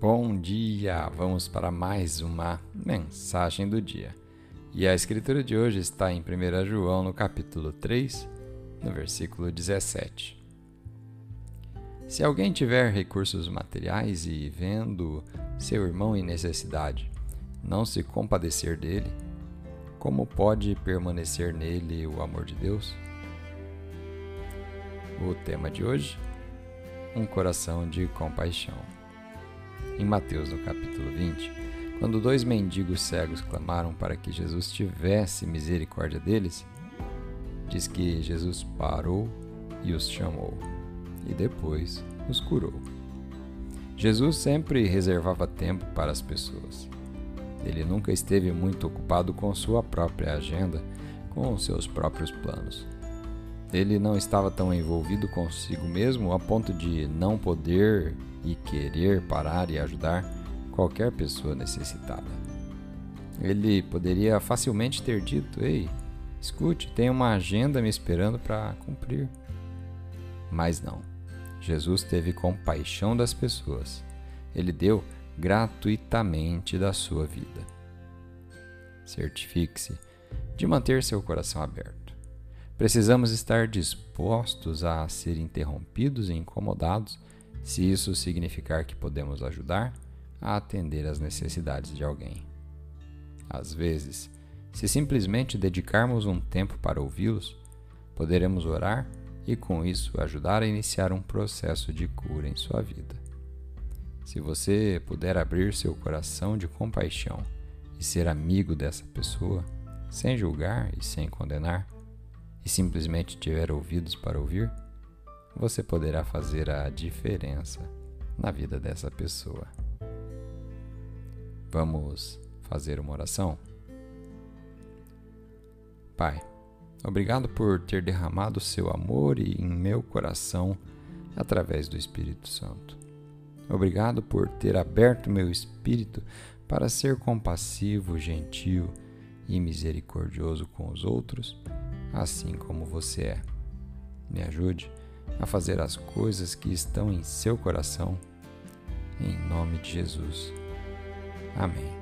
Bom dia! Vamos para mais uma mensagem do dia. E a escritura de hoje está em 1 João, no capítulo 3, no versículo 17. Se alguém tiver recursos materiais e vendo seu irmão em necessidade, não se compadecer dele, como pode permanecer nele o amor de Deus? O tema de hoje: um coração de compaixão. Em Mateus, no capítulo 20, quando dois mendigos cegos clamaram para que Jesus tivesse misericórdia deles, diz que Jesus parou e os chamou, e depois os curou. Jesus sempre reservava tempo para as pessoas. Ele nunca esteve muito ocupado com sua própria agenda, com seus próprios planos. Ele não estava tão envolvido consigo mesmo a ponto de não poder e querer parar e ajudar qualquer pessoa necessitada. Ele poderia facilmente ter dito: Ei, escute, tem uma agenda me esperando para cumprir. Mas não. Jesus teve compaixão das pessoas. Ele deu gratuitamente da sua vida. Certifique-se de manter seu coração aberto. Precisamos estar dispostos a ser interrompidos e incomodados se isso significar que podemos ajudar a atender às necessidades de alguém. Às vezes, se simplesmente dedicarmos um tempo para ouvi-los, poderemos orar e, com isso, ajudar a iniciar um processo de cura em sua vida. Se você puder abrir seu coração de compaixão e ser amigo dessa pessoa, sem julgar e sem condenar, e simplesmente tiver ouvidos para ouvir, você poderá fazer a diferença na vida dessa pessoa. Vamos fazer uma oração? Pai, obrigado por ter derramado seu amor em meu coração através do Espírito Santo. Obrigado por ter aberto meu espírito para ser compassivo, gentil e misericordioso com os outros, assim como você é. Me ajude a fazer as coisas que estão em seu coração. Em nome de Jesus. Amém.